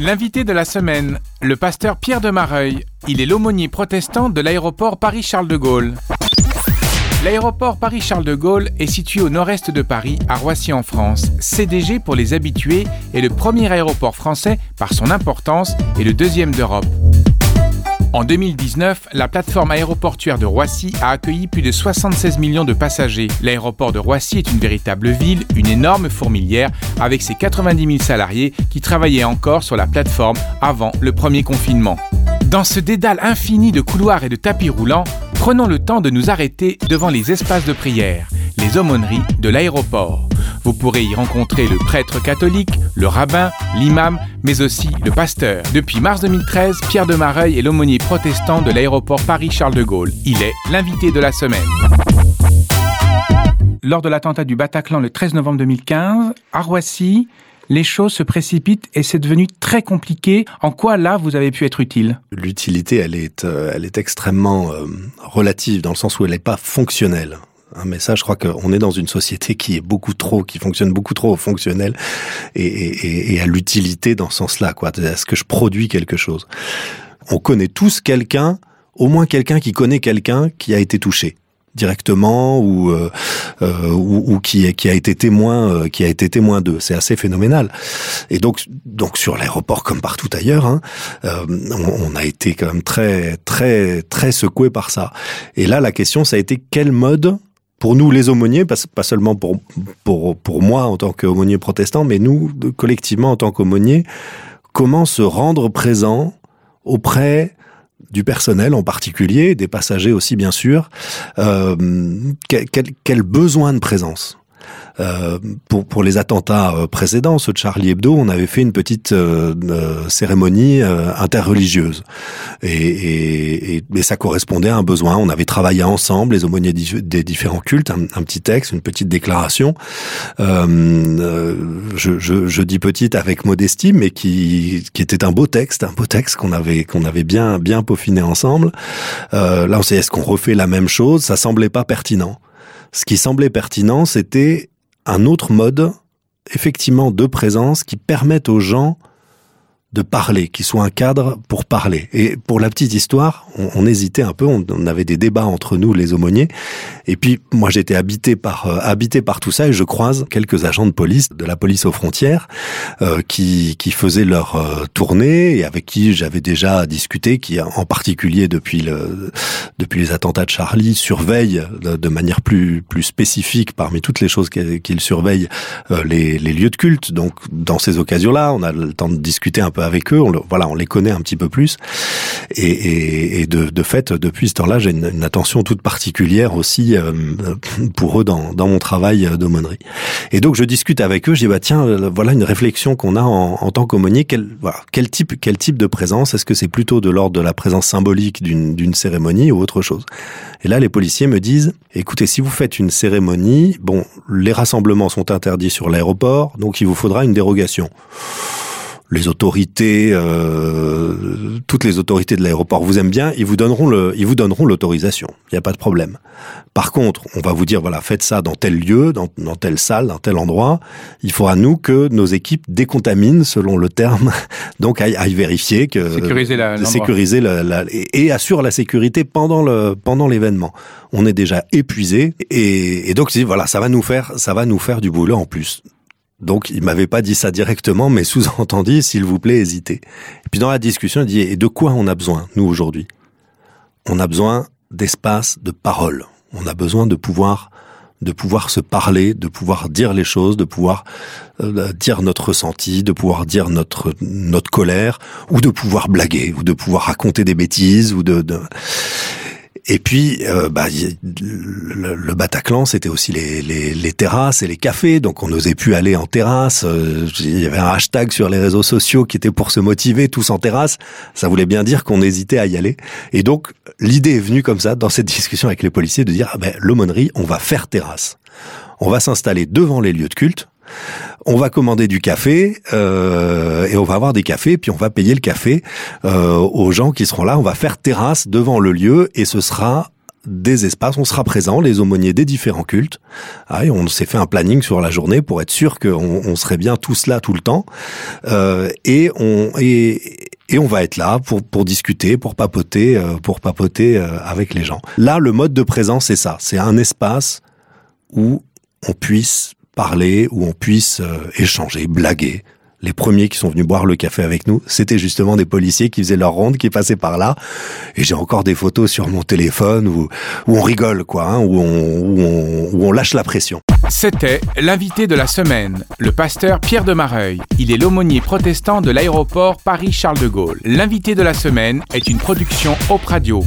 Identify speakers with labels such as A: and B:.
A: L'invité de la semaine, le pasteur Pierre de Mareuil. Il est l'aumônier protestant de l'aéroport Paris-Charles de Gaulle. L'aéroport Paris-Charles de Gaulle est situé au nord-est de Paris, à Roissy en France. CDG pour les habitués est le premier aéroport français par son importance et le deuxième d'Europe. En 2019, la plateforme aéroportuaire de Roissy a accueilli plus de 76 millions de passagers. L'aéroport de Roissy est une véritable ville, une énorme fourmilière, avec ses 90 000 salariés qui travaillaient encore sur la plateforme avant le premier confinement. Dans ce dédale infini de couloirs et de tapis roulants, prenons le temps de nous arrêter devant les espaces de prière, les aumôneries de l'aéroport. Vous pourrez y rencontrer le prêtre catholique, le rabbin, l'imam, mais aussi le pasteur. Depuis mars 2013, Pierre de Mareuil est l'aumônier protestant de l'aéroport Paris-Charles de Gaulle. Il est l'invité de la semaine. Lors de l'attentat du Bataclan le 13 novembre 2015, à Roissy, les choses se précipitent et c'est devenu très compliqué. En quoi là vous avez pu être utile?
B: L'utilité, elle est, euh, elle est extrêmement euh, relative dans le sens où elle n'est pas fonctionnelle. Mais ça, je crois qu'on est dans une société qui est beaucoup trop, qui fonctionne beaucoup trop au fonctionnel et, à l'utilité dans ce sens-là. Quoi. Est-ce que je produis quelque chose On connaît tous quelqu'un, au moins quelqu'un qui connaît quelqu'un qui a été touché directement ou euh, euh, ou, qui a été témoin euh, qui a été témoin d'eux c'est assez phénoménal et donc donc sur l'aéroport comme partout ailleurs hein, euh, on, on, a été quand même très très très secoué par ça et là la question ça a été quel mode pour nous les aumôniers, pas, seulement pour, pour, pour moi en tant qu'aumônier protestant, mais nous collectivement en tant qu'aumôniers, comment se rendre présent auprès du personnel en particulier, des passagers aussi bien sûr, euh, quel, quel besoin de présence? Euh, pour, pour les attentats euh, précédents, ceux de Charlie Hebdo, on avait fait une petite euh, euh cérémonie euh, interreligieuse. Et, et, et, et, ça correspondait à un besoin. On avait travaillé ensemble, les aumôniers des différents cultes, un, petit texte, une petite déclaration. Euh, je, je, je, dis petite avec modestie, mais qui, qui était un beau texte, un beau texte qu'on avait, qu'on avait bien, bien peaufiné ensemble. là, on sait, est-ce qu'on refait la même chose? Ça semblait pas pertinent. Ce qui semblait pertinent, c'était un autre mode, effectivement, de présence qui permette aux gens de parler, qui soit un cadre pour parler. Et pour la petite histoire, on, hésitait un peu, on, avait des débats entre nous, les aumôniers. Et puis, moi, j'étais habité par euh, habité par tout ça, et je croise quelques agents de police, de la police aux frontières, euh, qui, qui faisaient leur euh, tournée et avec qui j'avais déjà discuté, qui en particulier depuis le depuis les attentats de Charlie surveillent de, de manière plus plus spécifique parmi toutes les choses qu'ils surveillent euh, les, les lieux de culte. Donc, dans ces occasions-là, on a le temps de discuter un peu avec eux, on, voilà, on les connaît un petit peu plus. Et, de, fait, depuis ce temps-là, j'ai une, attention toute particulière aussi euh, pour eux dans, mon travail d'aumônerie. Et donc, je discute avec eux, je dis, bah, tiens, euh, voilà une réflexion qu'on a en, tant qu'aumônier. Quel, quel, type, quel type de présence? Est-ce que c'est plutôt de l'ordre de la présence symbolique d'une cérémonie ou autre chose? Et là, les policiers me disent, écoutez, si vous faites une cérémonie, bon, les rassemblements sont interdits sur l'aéroport, donc il vous faudra une dérogation les autorités, euh, toutes les autorités de l'aéroport vous aiment bien, ils vous donneront le, ils vous donneront l'autorisation. Il n'y a pas de problème. Par contre, on va vous dire voilà, faites ça dans tel lieu, dans, dans telle salle, dans tel endroit. Il faudra nous que nos équipes décontaminent, selon le terme, donc aillent, aillent vérifier que
A: sécuriser la,
B: sécuriser la, la et, et, assure la sécurité pendant le pendant l'événement. On est déjà épuisé et, et donc voilà, ça va nous faire ça va nous faire du boulot en plus. Donc, il m'avait pas dit ça directement, mais sous-entendu, s'il vous plaît, hésitez. Et puis dans la discussion, il dit, et de quoi on a besoin, nous, aujourd'hui? On a besoin d'espace, de parole. On a besoin de pouvoir de pouvoir se parler, de pouvoir dire les choses, de pouvoir euh, dire notre ressenti, de pouvoir dire notre notre colère, ou de pouvoir blaguer, ou de pouvoir raconter des bêtises, ou de, de... Et puis, euh, bah, le, le, Bataclan, c'était aussi les, les, les, terrasses et les cafés, donc on n'osait plus aller en terrasse. Euh, il y avait un hashtag sur les réseaux sociaux qui était pour se motiver, tous en terrasse. Ça voulait bien dire qu'on hésitait à y aller. Et donc, l'idée est venue comme ça, dans cette discussion avec les policiers, de dire, ah ben, l'aumônerie, on va faire terrasse. On va s'installer devant les lieux de culte, on va commander du café euh, et on va avoir des cafés, puis on va payer le café euh, aux gens qui seront là. On va faire terrasse devant le lieu et ce sera des espaces, on sera présent, les aumôniers des différents cultes. Ah, on s'est fait un planning sur la journée pour être sûr qu'on on serait bien tous là tout le temps. Euh, et on et, et on va être là pour pour discuter, pour papoter, euh, pour papoter euh, avec les gens. Là, le mode de présence, c'est ça. C'est un espace où on puisse parler, où on puisse euh, échanger, blaguer, les premiers qui sont venus boire le café avec nous, c'était justement des policiers qui faisaient leur ronde, qui passaient par là. Et j'ai encore des photos sur mon téléphone où, on rigole, quoi, hein, où on lâche la pression.
A: C'était l'invité de la semaine, le pasteur Pierre de Mareuil. Il est l'aumônier protestant de l'aéroport Paris-Charles de Gaulle. L'invité de la semaine est une production Op Radio.